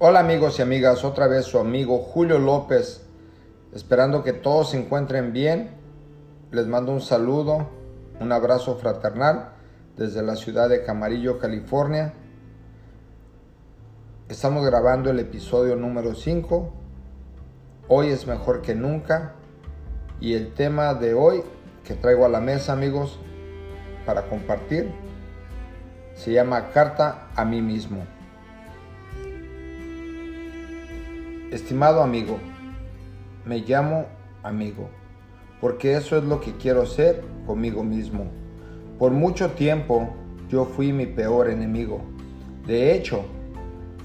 Hola amigos y amigas, otra vez su amigo Julio López, esperando que todos se encuentren bien. Les mando un saludo, un abrazo fraternal desde la ciudad de Camarillo, California. Estamos grabando el episodio número 5. Hoy es mejor que nunca. Y el tema de hoy que traigo a la mesa, amigos, para compartir, se llama Carta a mí mismo. Estimado amigo, me llamo amigo, porque eso es lo que quiero ser conmigo mismo. Por mucho tiempo yo fui mi peor enemigo. De hecho,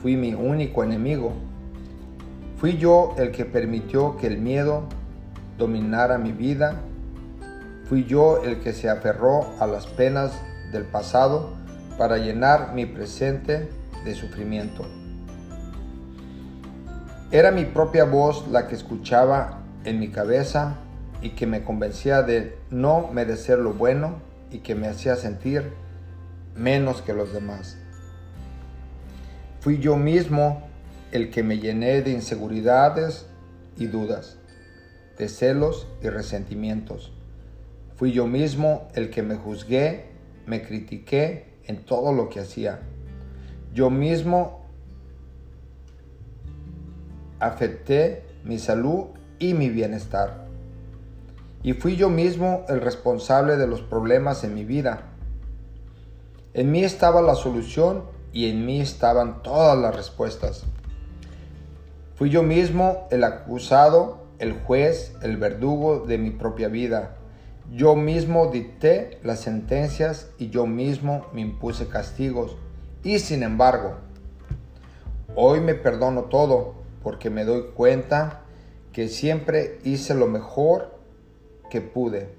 fui mi único enemigo. Fui yo el que permitió que el miedo dominara mi vida. Fui yo el que se aferró a las penas del pasado para llenar mi presente de sufrimiento. Era mi propia voz la que escuchaba en mi cabeza y que me convencía de no merecer lo bueno y que me hacía sentir menos que los demás. Fui yo mismo el que me llené de inseguridades y dudas, de celos y resentimientos. Fui yo mismo el que me juzgué, me critiqué en todo lo que hacía. Yo mismo afecté mi salud y mi bienestar. Y fui yo mismo el responsable de los problemas en mi vida. En mí estaba la solución y en mí estaban todas las respuestas. Fui yo mismo el acusado, el juez, el verdugo de mi propia vida. Yo mismo dicté las sentencias y yo mismo me impuse castigos. Y sin embargo, hoy me perdono todo porque me doy cuenta que siempre hice lo mejor que pude.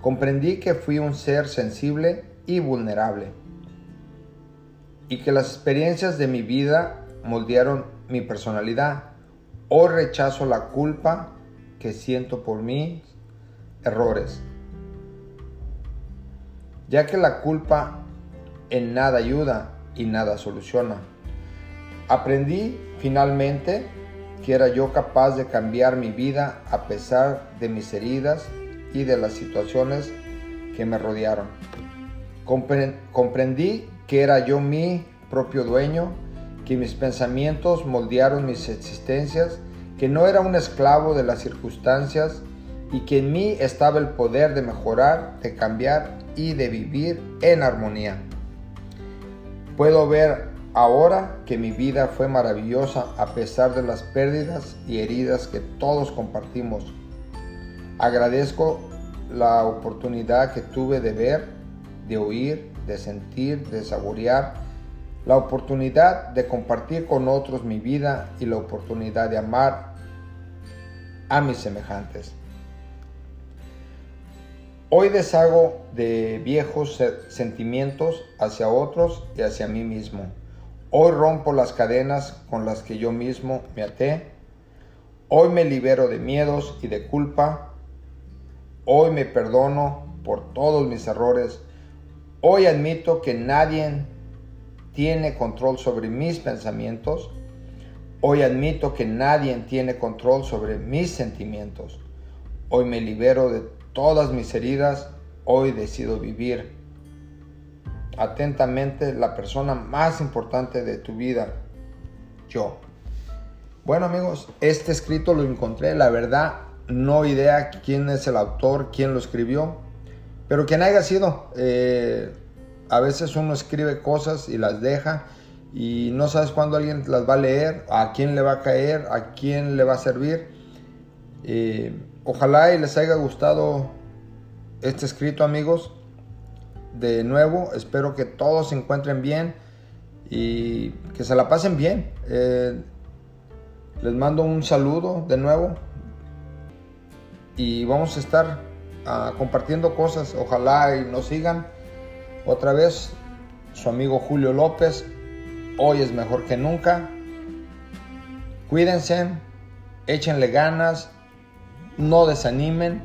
Comprendí que fui un ser sensible y vulnerable y que las experiencias de mi vida moldearon mi personalidad. Hoy rechazo la culpa que siento por mis errores, ya que la culpa en nada ayuda y nada soluciona. Aprendí finalmente que era yo capaz de cambiar mi vida a pesar de mis heridas y de las situaciones que me rodearon. Comprendí que era yo mi propio dueño, que mis pensamientos moldearon mis existencias, que no era un esclavo de las circunstancias y que en mí estaba el poder de mejorar, de cambiar y de vivir en armonía. Puedo ver Ahora que mi vida fue maravillosa a pesar de las pérdidas y heridas que todos compartimos, agradezco la oportunidad que tuve de ver, de oír, de sentir, de saborear, la oportunidad de compartir con otros mi vida y la oportunidad de amar a mis semejantes. Hoy deshago de viejos sentimientos hacia otros y hacia mí mismo Hoy rompo las cadenas con las que yo mismo me até. Hoy me libero de miedos y de culpa. Hoy me perdono por todos mis errores. Hoy admito que nadie tiene control sobre mis pensamientos. Hoy admito que nadie tiene control sobre mis sentimientos. Hoy me libero de todas mis heridas. Hoy decido vivir atentamente la persona más importante de tu vida, yo. Bueno amigos, este escrito lo encontré, la verdad, no idea quién es el autor, quién lo escribió, pero quien haya sido, eh, a veces uno escribe cosas y las deja y no sabes cuándo alguien las va a leer, a quién le va a caer, a quién le va a servir. Eh, ojalá y les haya gustado este escrito amigos de nuevo. Espero que todos se encuentren bien y que se la pasen bien. Eh, les mando un saludo de nuevo y vamos a estar ah, compartiendo cosas. Ojalá y nos sigan. Otra vez, su amigo Julio López. Hoy es mejor que nunca. Cuídense, échenle ganas, no desanimen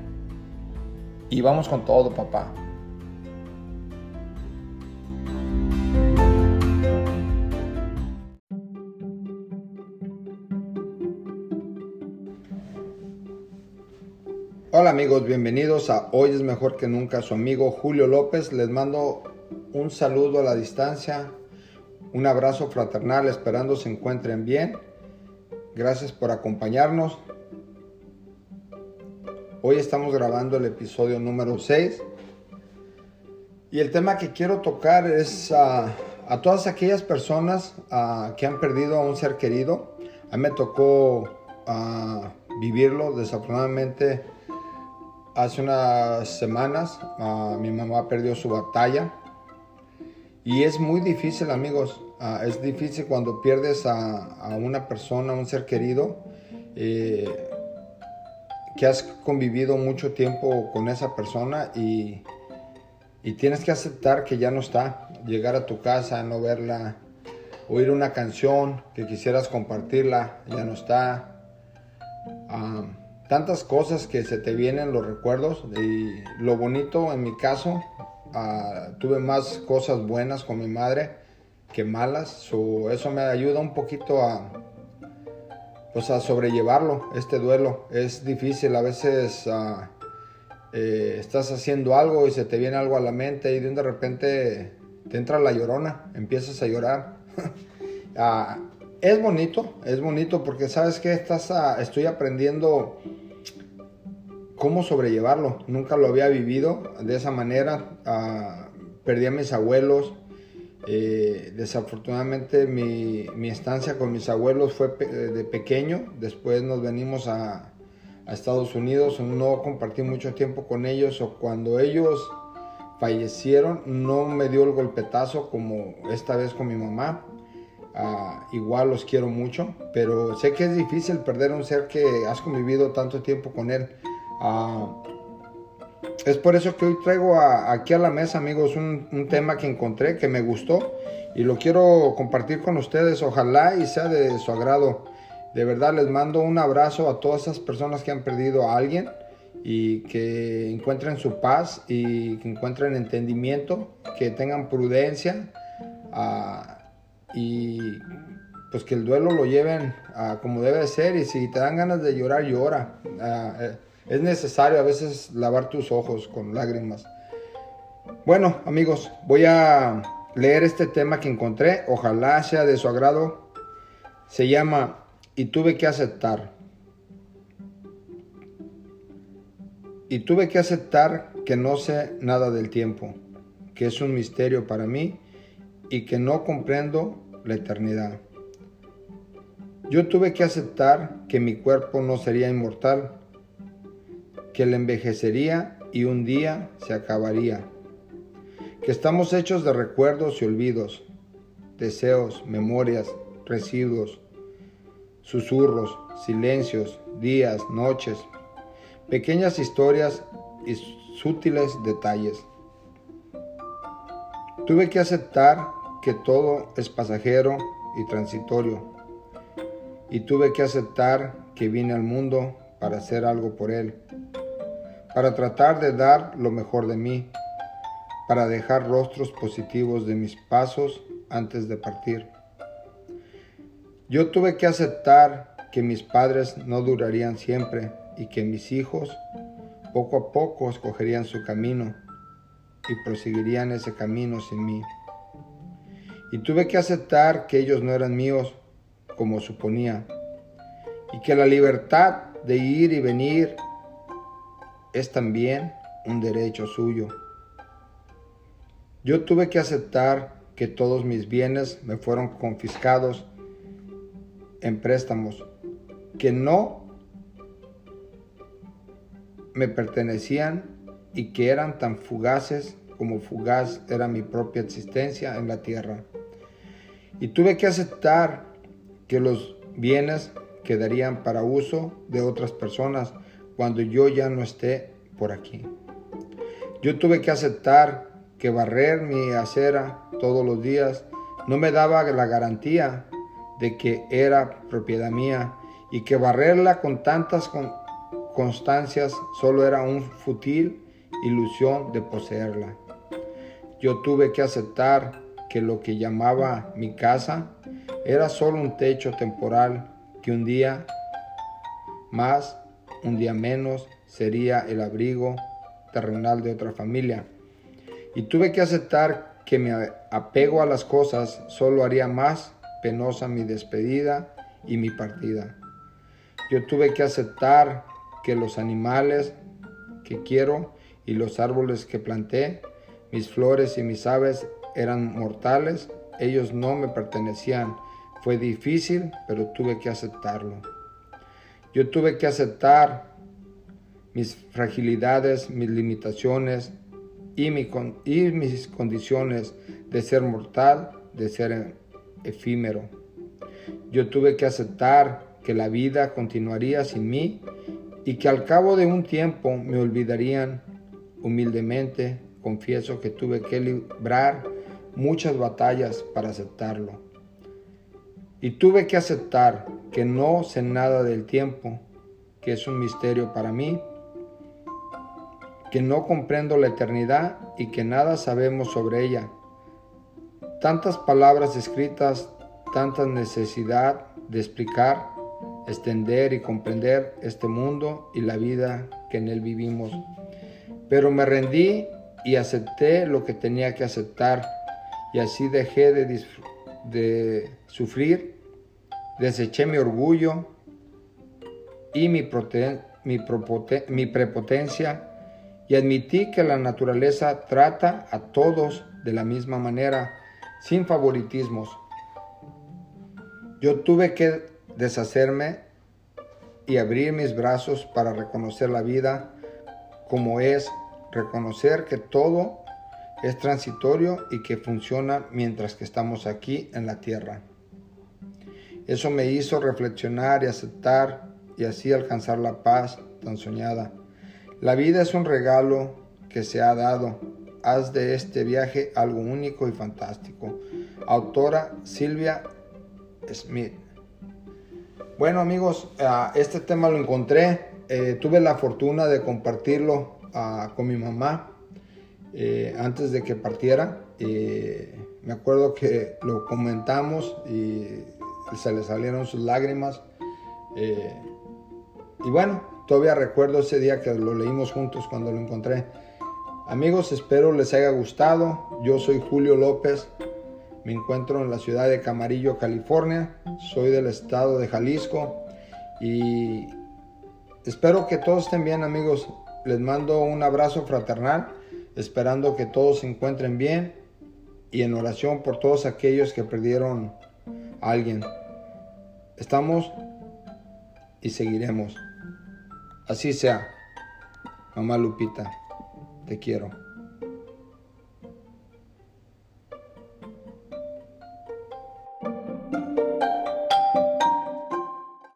y vamos con todo, papá. Amigos, bienvenidos a Hoy es mejor que nunca. Su amigo Julio López les mando un saludo a la distancia, un abrazo fraternal, esperando se encuentren bien. Gracias por acompañarnos. Hoy estamos grabando el episodio número 6 y el tema que quiero tocar es a todas aquellas personas que han perdido a un ser querido. A mí me tocó vivirlo, desafortunadamente hace unas semanas mi mamá perdió su batalla. Y es muy difícil amigos, ah, es difícil cuando pierdes a, una persona, a un ser querido, eh, que has convivido mucho tiempo con esa persona y, y tienes que aceptar que ya no está, llegar a tu casa, no verla, oír una canción que quisieras compartirla, ya no está. Ah, tantas cosas que se te vienen los recuerdos y lo bonito en mi caso, ah, tuve más cosas buenas con mi madre que malas, eso me ayuda un poquito a, pues a sobrellevarlo, este duelo. Es difícil, a veces ah, eh, estás haciendo algo y se te viene algo a la mente y de repente te entra la llorona, empiezas a llorar. Ah, es bonito, es bonito porque sabes que estás estoy aprendiendo cómo sobrellevarlo. Nunca lo había vivido de esa manera. Ah, perdí a mis abuelos. Eh, desafortunadamente mi, estancia con mis abuelos fue de pequeño. Después nos venimos a, a, Estados Unidos. No compartí mucho tiempo con ellos. O cuando ellos fallecieron no me dio el golpetazo como esta vez con mi mamá. Ah, igual los quiero mucho, pero sé que es difícil perder a un ser que has convivido tanto tiempo con él. Ah, es por eso que hoy traigo aquí a la mesa, amigos, un, tema que encontré que me gustó y lo quiero compartir con ustedes. Ojalá y sea de su agrado. De verdad les mando un abrazo a todas esas personas que han perdido a alguien y que encuentren su paz y que encuentren entendimiento, que tengan prudencia ah, y pues que el duelo lo lleven como debe ser y si te dan ganas de llorar, llora. Ah, eh, es necesario a veces lavar tus ojos con lágrimas. Bueno, amigos, voy a leer este tema que encontré. Ojalá sea de su agrado. Se llama Y tuve que aceptar. Y tuve que aceptar que no sé nada del tiempo, que es un misterio para mí y que no comprendo la eternidad. Yo tuve que aceptar que mi cuerpo no sería inmortal que le envejecería y un día se acabaría, que estamos hechos de recuerdos y olvidos, deseos, memorias, residuos, susurros, silencios, días, noches, pequeñas historias y sutiles detalles. Tuve que aceptar que todo es pasajero y transitorio, y tuve que aceptar que vine al mundo para hacer algo por él para tratar de dar lo mejor de mí, para dejar rostros positivos de mis pasos antes de partir. Yo tuve que aceptar que mis padres no durarían siempre y que mis hijos poco a poco escogerían su camino y proseguirían ese camino sin mí. Y tuve que aceptar que ellos no eran míos como suponía y que la libertad de ir y venir es también un derecho suyo. Yo tuve que aceptar que todos mis bienes me fueron confiscados en préstamos que no me pertenecían y que eran tan fugaces como fugaz era mi propia existencia en la tierra. Y tuve que aceptar que los bienes quedarían para uso de otras personas cuando yo ya no esté por aquí. Yo tuve que aceptar que barrer mi acera todos los días no me daba la garantía de que era propiedad mía y que barrerla con tantas constancias solo era un fútil ilusión de poseerla. Yo tuve que aceptar que lo que llamaba mi casa era solo un techo temporal que un día más un día menos sería el abrigo terrenal de otra familia. Y tuve que aceptar que mi apego a las cosas solo haría más penosa mi despedida y mi partida. Yo tuve que aceptar que los animales que quiero y los árboles que planté, mis flores y mis aves eran mortales, ellos no me pertenecían. Fue difícil, pero tuve que aceptarlo. Yo tuve que aceptar mis fragilidades, mis limitaciones y, mis condiciones de ser mortal, de ser efímero. Yo tuve que aceptar que la vida continuaría sin mí y que al cabo de un tiempo me olvidarían. Humildemente confieso que tuve que librar muchas batallas para aceptarlo. Y tuve que aceptar que no sé nada del tiempo, que es un misterio para mí, que no comprendo la eternidad y que nada sabemos sobre ella. Tantas palabras escritas, tanta necesidad de explicar, extender y comprender este mundo y la vida que en él vivimos. Pero me rendí y acepté lo que tenía que aceptar y así dejé de, sufrir, deseché mi orgullo y mi, mi prepotencia y admití que la naturaleza trata a todos de la misma manera, sin favoritismos. Yo tuve que deshacerme y abrir mis brazos para reconocer la vida como es, reconocer que todo es transitorio y que funciona mientras que estamos aquí en la tierra. Eso me hizo reflexionar y aceptar y así alcanzar la paz tan soñada. La vida es un regalo que se ha dado. Haz de este viaje algo único y fantástico. Autora Silvia Smith. Bueno amigos, ah, este tema lo encontré. Eh, tuve la fortuna de compartirlo ah, con mi mamá eh, antes de que partiera. me acuerdo que lo comentamos y se le salieron sus lágrimas. Eh, y bueno, todavía recuerdo ese día que lo leímos juntos cuando lo encontré. Amigos, espero les haya gustado. Yo soy Julio López. Me encuentro en la ciudad de Camarillo, California. Soy del estado de Jalisco. Y espero que todos estén bien, amigos. Les mando un abrazo fraternal esperando que todos se encuentren bien y en oración por todos aquellos que perdieron a alguien. Estamos y seguiremos. Así sea. Mamá Lupita, te quiero.